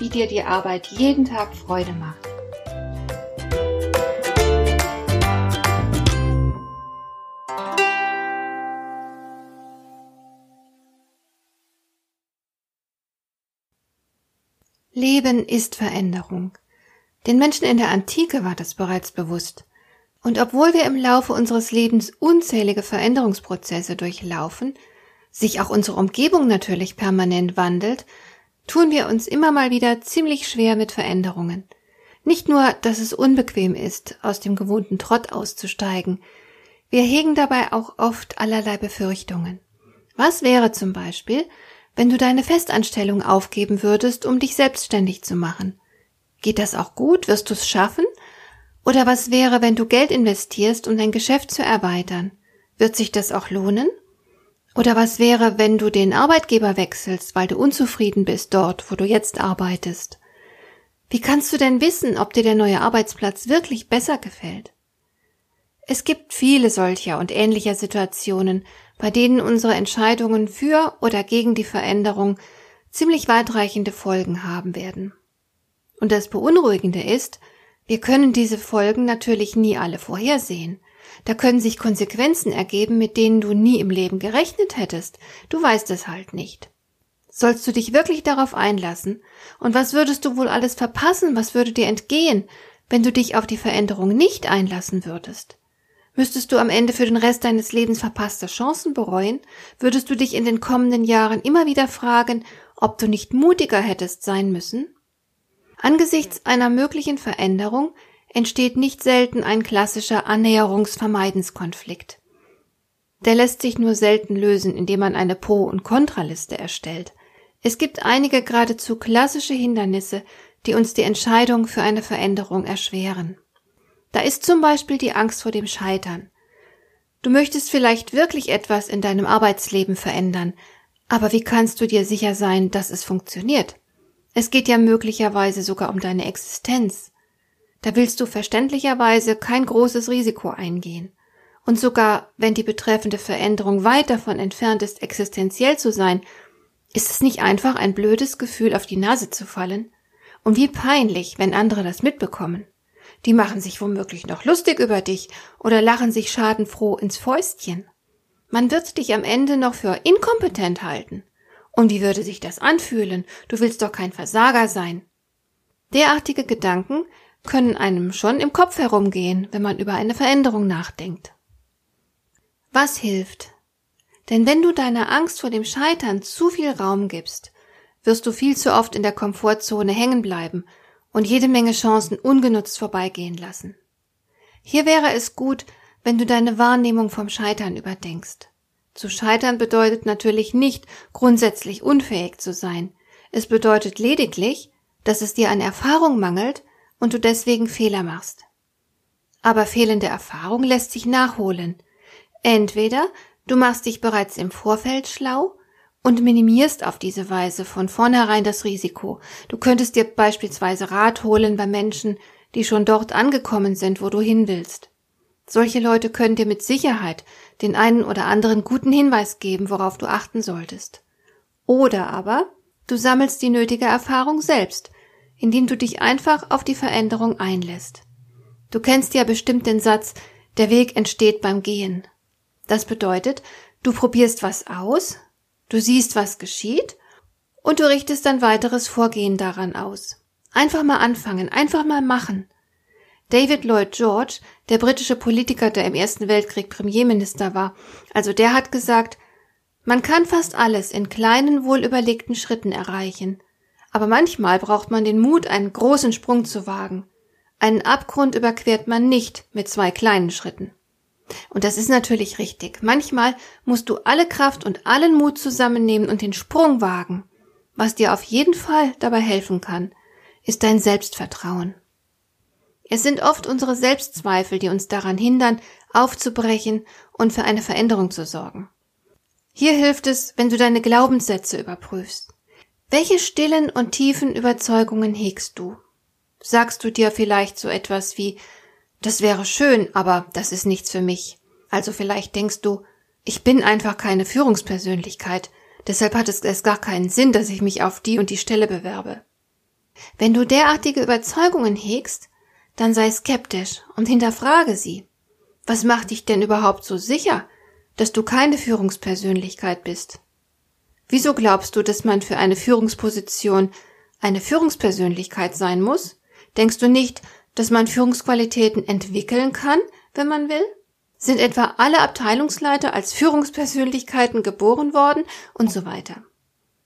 wie dir die Arbeit jeden Tag Freude macht. Leben ist Veränderung. Den Menschen in der Antike war das bereits bewusst. Und obwohl wir im Laufe unseres Lebens unzählige Veränderungsprozesse durchlaufen, sich auch unsere Umgebung natürlich permanent wandelt, tun wir uns immer mal wieder ziemlich schwer mit Veränderungen. Nicht nur, dass es unbequem ist, aus dem gewohnten Trott auszusteigen, wir hegen dabei auch oft allerlei Befürchtungen. Was wäre zum Beispiel, wenn du deine Festanstellung aufgeben würdest, um dich selbstständig zu machen? Geht das auch gut? Wirst du es schaffen? Oder was wäre, wenn du Geld investierst, um dein Geschäft zu erweitern? Wird sich das auch lohnen? Oder was wäre, wenn du den Arbeitgeber wechselst, weil du unzufrieden bist dort, wo du jetzt arbeitest? Wie kannst du denn wissen, ob dir der neue Arbeitsplatz wirklich besser gefällt? Es gibt viele solcher und ähnlicher Situationen, bei denen unsere Entscheidungen für oder gegen die Veränderung ziemlich weitreichende Folgen haben werden. Und das Beunruhigende ist, wir können diese Folgen natürlich nie alle vorhersehen. Da können sich Konsequenzen ergeben, mit denen du nie im Leben gerechnet hättest. Du weißt es halt nicht. Sollst du dich wirklich darauf einlassen? Und was würdest du wohl alles verpassen? Was würde dir entgehen, wenn du dich auf die Veränderung nicht einlassen würdest? Müsstest du am Ende für den Rest deines Lebens verpasste Chancen bereuen? Würdest du dich in den kommenden Jahren immer wieder fragen, ob du nicht mutiger hättest sein müssen? Angesichts einer möglichen Veränderung entsteht nicht selten ein klassischer Annäherungsvermeidenskonflikt. Der lässt sich nur selten lösen, indem man eine Pro- und Kontraliste erstellt. Es gibt einige geradezu klassische Hindernisse, die uns die Entscheidung für eine Veränderung erschweren. Da ist zum Beispiel die Angst vor dem Scheitern. Du möchtest vielleicht wirklich etwas in deinem Arbeitsleben verändern, aber wie kannst du dir sicher sein, dass es funktioniert? Es geht ja möglicherweise sogar um deine Existenz. Da willst du verständlicherweise kein großes Risiko eingehen. Und sogar wenn die betreffende Veränderung weit davon entfernt ist, existenziell zu sein, ist es nicht einfach ein blödes Gefühl, auf die Nase zu fallen? Und wie peinlich, wenn andere das mitbekommen. Die machen sich womöglich noch lustig über dich oder lachen sich schadenfroh ins Fäustchen. Man wird dich am Ende noch für inkompetent halten. Und wie würde sich das anfühlen? Du willst doch kein Versager sein. Derartige Gedanken können einem schon im Kopf herumgehen, wenn man über eine Veränderung nachdenkt. Was hilft? Denn wenn du deiner Angst vor dem Scheitern zu viel Raum gibst, wirst du viel zu oft in der Komfortzone hängen bleiben und jede Menge Chancen ungenutzt vorbeigehen lassen. Hier wäre es gut, wenn du deine Wahrnehmung vom Scheitern überdenkst. Zu scheitern bedeutet natürlich nicht grundsätzlich unfähig zu sein. Es bedeutet lediglich, dass es dir an Erfahrung mangelt und du deswegen Fehler machst. Aber fehlende Erfahrung lässt sich nachholen. Entweder du machst dich bereits im Vorfeld schlau und minimierst auf diese Weise von vornherein das Risiko. Du könntest dir beispielsweise Rat holen bei Menschen, die schon dort angekommen sind, wo du hin willst. Solche Leute können dir mit Sicherheit den einen oder anderen guten Hinweis geben, worauf du achten solltest. Oder aber du sammelst die nötige Erfahrung selbst indem du dich einfach auf die Veränderung einlässt. Du kennst ja bestimmt den Satz, der Weg entsteht beim Gehen. Das bedeutet, du probierst was aus, du siehst, was geschieht, und du richtest dein weiteres Vorgehen daran aus. Einfach mal anfangen, einfach mal machen. David Lloyd George, der britische Politiker, der im Ersten Weltkrieg Premierminister war, also der hat gesagt, man kann fast alles in kleinen, wohlüberlegten Schritten erreichen. Aber manchmal braucht man den Mut, einen großen Sprung zu wagen. Einen Abgrund überquert man nicht mit zwei kleinen Schritten. Und das ist natürlich richtig. Manchmal musst du alle Kraft und allen Mut zusammennehmen und den Sprung wagen. Was dir auf jeden Fall dabei helfen kann, ist dein Selbstvertrauen. Es sind oft unsere Selbstzweifel, die uns daran hindern, aufzubrechen und für eine Veränderung zu sorgen. Hier hilft es, wenn du deine Glaubenssätze überprüfst. Welche stillen und tiefen Überzeugungen hegst du? Sagst du dir vielleicht so etwas wie, das wäre schön, aber das ist nichts für mich. Also vielleicht denkst du, ich bin einfach keine Führungspersönlichkeit, deshalb hat es gar keinen Sinn, dass ich mich auf die und die Stelle bewerbe. Wenn du derartige Überzeugungen hegst, dann sei skeptisch und hinterfrage sie. Was macht dich denn überhaupt so sicher, dass du keine Führungspersönlichkeit bist? Wieso glaubst du, dass man für eine Führungsposition eine Führungspersönlichkeit sein muss? Denkst du nicht, dass man Führungsqualitäten entwickeln kann, wenn man will? Sind etwa alle Abteilungsleiter als Führungspersönlichkeiten geboren worden und so weiter?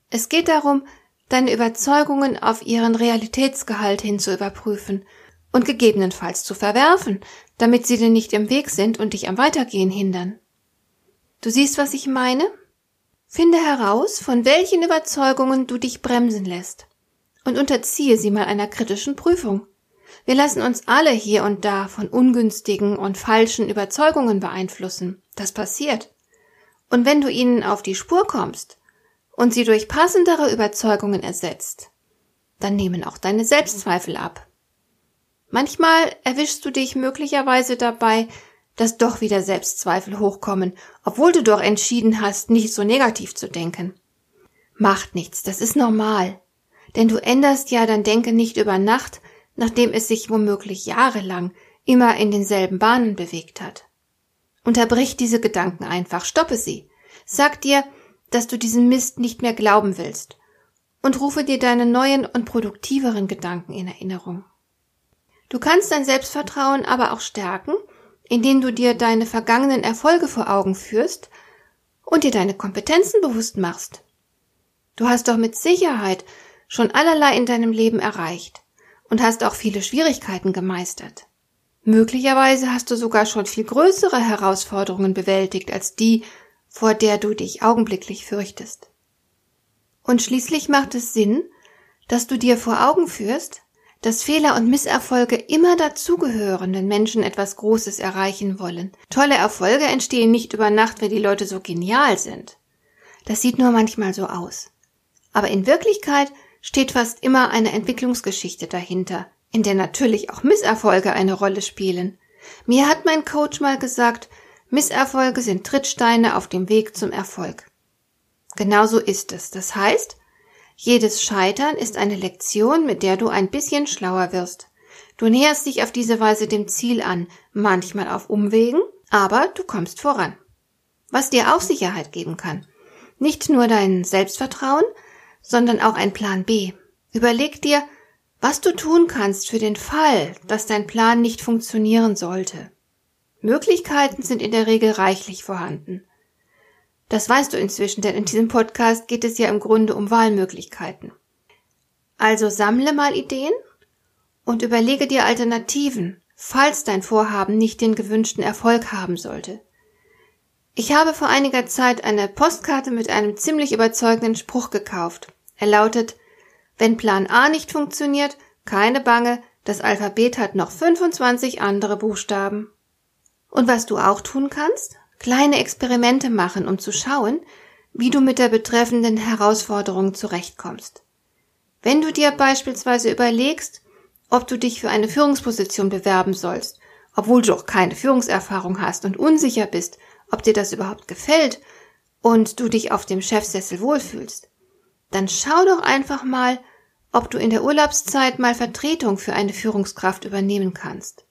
Es geht darum, deine Überzeugungen auf ihren Realitätsgehalt hin zu überprüfen und gegebenenfalls zu verwerfen, damit sie dir nicht im Weg sind und dich am Weitergehen hindern. Du siehst, was ich meine? Finde heraus, von welchen Überzeugungen du dich bremsen lässt und unterziehe sie mal einer kritischen Prüfung. Wir lassen uns alle hier und da von ungünstigen und falschen Überzeugungen beeinflussen. Das passiert. Und wenn du ihnen auf die Spur kommst und sie durch passendere Überzeugungen ersetzt, dann nehmen auch deine Selbstzweifel ab. Manchmal erwischst du dich möglicherweise dabei, dass doch wieder Selbstzweifel hochkommen, obwohl du doch entschieden hast, nicht so negativ zu denken. Macht nichts, das ist normal. Denn du änderst ja dein Denken nicht über Nacht, nachdem es sich womöglich jahrelang immer in denselben Bahnen bewegt hat. Unterbrich diese Gedanken einfach, stoppe sie. Sag dir, dass du diesen Mist nicht mehr glauben willst und rufe dir deine neuen und produktiveren Gedanken in Erinnerung. Du kannst dein Selbstvertrauen aber auch stärken, indem du dir deine vergangenen Erfolge vor Augen führst und dir deine Kompetenzen bewusst machst. Du hast doch mit Sicherheit schon allerlei in deinem Leben erreicht und hast auch viele Schwierigkeiten gemeistert. Möglicherweise hast du sogar schon viel größere Herausforderungen bewältigt als die, vor der du dich augenblicklich fürchtest. Und schließlich macht es Sinn, dass du dir vor Augen führst, dass Fehler und Misserfolge immer dazugehören, wenn Menschen etwas Großes erreichen wollen. Tolle Erfolge entstehen nicht über Nacht, wenn die Leute so genial sind. Das sieht nur manchmal so aus. Aber in Wirklichkeit steht fast immer eine Entwicklungsgeschichte dahinter, in der natürlich auch Misserfolge eine Rolle spielen. Mir hat mein Coach mal gesagt, Misserfolge sind Trittsteine auf dem Weg zum Erfolg. Genauso ist es. Das heißt, jedes Scheitern ist eine Lektion, mit der du ein bisschen schlauer wirst. Du näherst dich auf diese Weise dem Ziel an, manchmal auf Umwegen, aber du kommst voran. Was dir auch Sicherheit geben kann. Nicht nur dein Selbstvertrauen, sondern auch ein Plan B. Überleg dir, was du tun kannst für den Fall, dass dein Plan nicht funktionieren sollte. Möglichkeiten sind in der Regel reichlich vorhanden. Das weißt du inzwischen, denn in diesem Podcast geht es ja im Grunde um Wahlmöglichkeiten. Also sammle mal Ideen und überlege dir Alternativen, falls dein Vorhaben nicht den gewünschten Erfolg haben sollte. Ich habe vor einiger Zeit eine Postkarte mit einem ziemlich überzeugenden Spruch gekauft. Er lautet, wenn Plan A nicht funktioniert, keine Bange, das Alphabet hat noch 25 andere Buchstaben. Und was du auch tun kannst? Kleine Experimente machen, um zu schauen, wie du mit der betreffenden Herausforderung zurechtkommst. Wenn du dir beispielsweise überlegst, ob du dich für eine Führungsposition bewerben sollst, obwohl du doch keine Führungserfahrung hast und unsicher bist, ob dir das überhaupt gefällt und du dich auf dem Chefsessel wohlfühlst, dann schau doch einfach mal, ob du in der Urlaubszeit mal Vertretung für eine Führungskraft übernehmen kannst.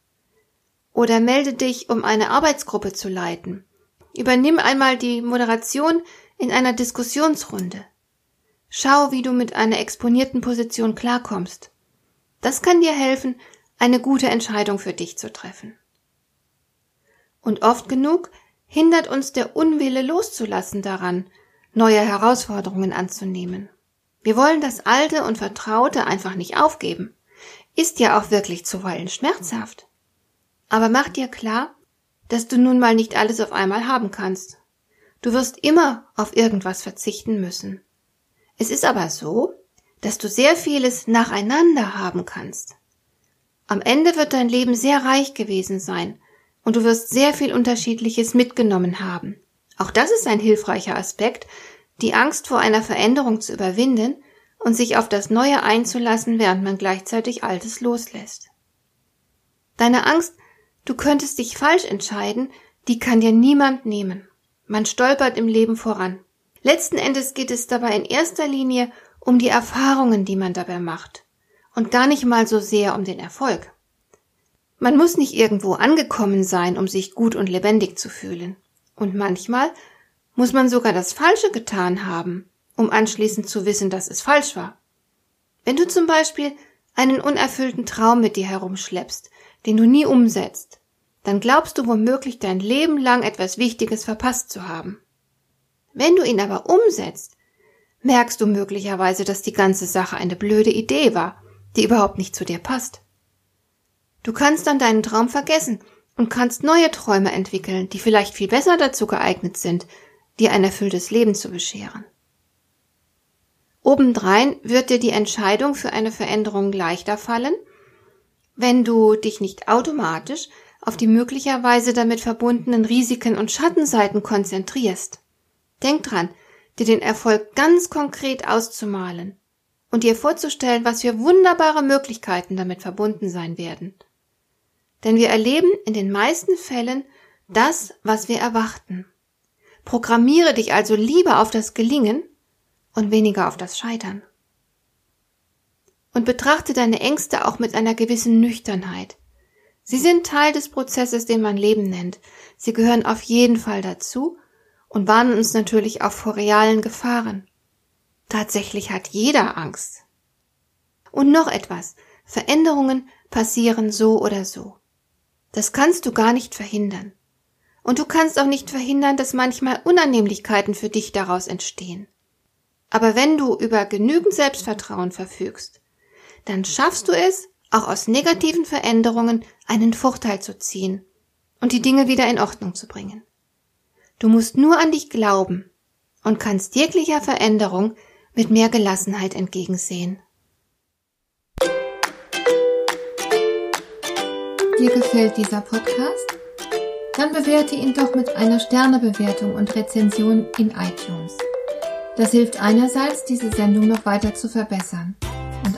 Oder melde dich, um eine Arbeitsgruppe zu leiten Übernimm einmal die Moderation in einer Diskussionsrunde. Schau, wie du mit einer exponierten Position klarkommst. Das kann dir helfen, eine gute Entscheidung für dich zu treffen. Und oft genug hindert uns der Unwille loszulassen daran, neue Herausforderungen anzunehmen. Wir wollen das Alte und Vertraute einfach nicht aufgeben. Ist ja auch wirklich zuweilen schmerzhaft. Aber mach dir klar, dass du nun mal nicht alles auf einmal haben kannst. Du wirst immer auf irgendwas verzichten müssen. Es ist aber so, dass du sehr vieles nacheinander haben kannst. Am Ende wird dein Leben sehr reich gewesen sein und du wirst sehr viel Unterschiedliches mitgenommen haben. Auch das ist ein hilfreicher Aspekt, die Angst vor einer Veränderung zu überwinden und sich auf das Neue einzulassen, während man gleichzeitig Altes loslässt. Deine Angst, du könntest dich falsch entscheiden, die kann dir niemand nehmen. Man stolpert im Leben voran. Letzten Endes geht es dabei in erster Linie um die Erfahrungen, die man dabei macht und gar nicht mal so sehr um den Erfolg. Man muss nicht irgendwo angekommen sein, um sich gut und lebendig zu fühlen. Und manchmal muss man sogar das Falsche getan haben, um anschließend zu wissen, dass es falsch war. Wenn du zum Beispiel einen unerfüllten Traum mit dir herumschleppst, den du nie umsetzt, dann glaubst du womöglich dein Leben lang etwas Wichtiges verpasst zu haben. Wenn du ihn aber umsetzt, merkst du möglicherweise, dass die ganze Sache eine blöde Idee war, die überhaupt nicht zu dir passt. Du kannst dann deinen Traum vergessen und kannst neue Träume entwickeln, die vielleicht viel besser dazu geeignet sind, dir ein erfülltes Leben zu bescheren. Obendrein wird dir die Entscheidung für eine Veränderung leichter fallen, wenn du dich nicht automatisch auf die möglicherweise damit verbundenen Risiken und Schattenseiten konzentrierst. Denk dran, dir den Erfolg ganz konkret auszumalen und dir vorzustellen, was für wunderbare Möglichkeiten damit verbunden sein werden. Denn wir erleben in den meisten Fällen das, was wir erwarten. Programmiere dich also lieber auf das Gelingen und weniger auf das Scheitern. Und betrachte deine Ängste auch mit einer gewissen Nüchternheit. Sie sind Teil des Prozesses, den man Leben nennt. Sie gehören auf jeden Fall dazu und warnen uns natürlich auch vor realen Gefahren. Tatsächlich hat jeder Angst. Und noch etwas. Veränderungen passieren so oder so. Das kannst du gar nicht verhindern. Und du kannst auch nicht verhindern, dass manchmal Unannehmlichkeiten für dich daraus entstehen. Aber wenn du über genügend Selbstvertrauen verfügst, dann schaffst du es, auch aus negativen Veränderungen einen Vorteil zu ziehen und die Dinge wieder in Ordnung zu bringen. Du musst nur an dich glauben und kannst jeglicher Veränderung mit mehr Gelassenheit entgegensehen. Dir gefällt dieser Podcast? Dann bewerte ihn doch mit einer Sternebewertung und Rezension in iTunes. Das hilft einerseits, diese Sendung noch weiter zu verbessern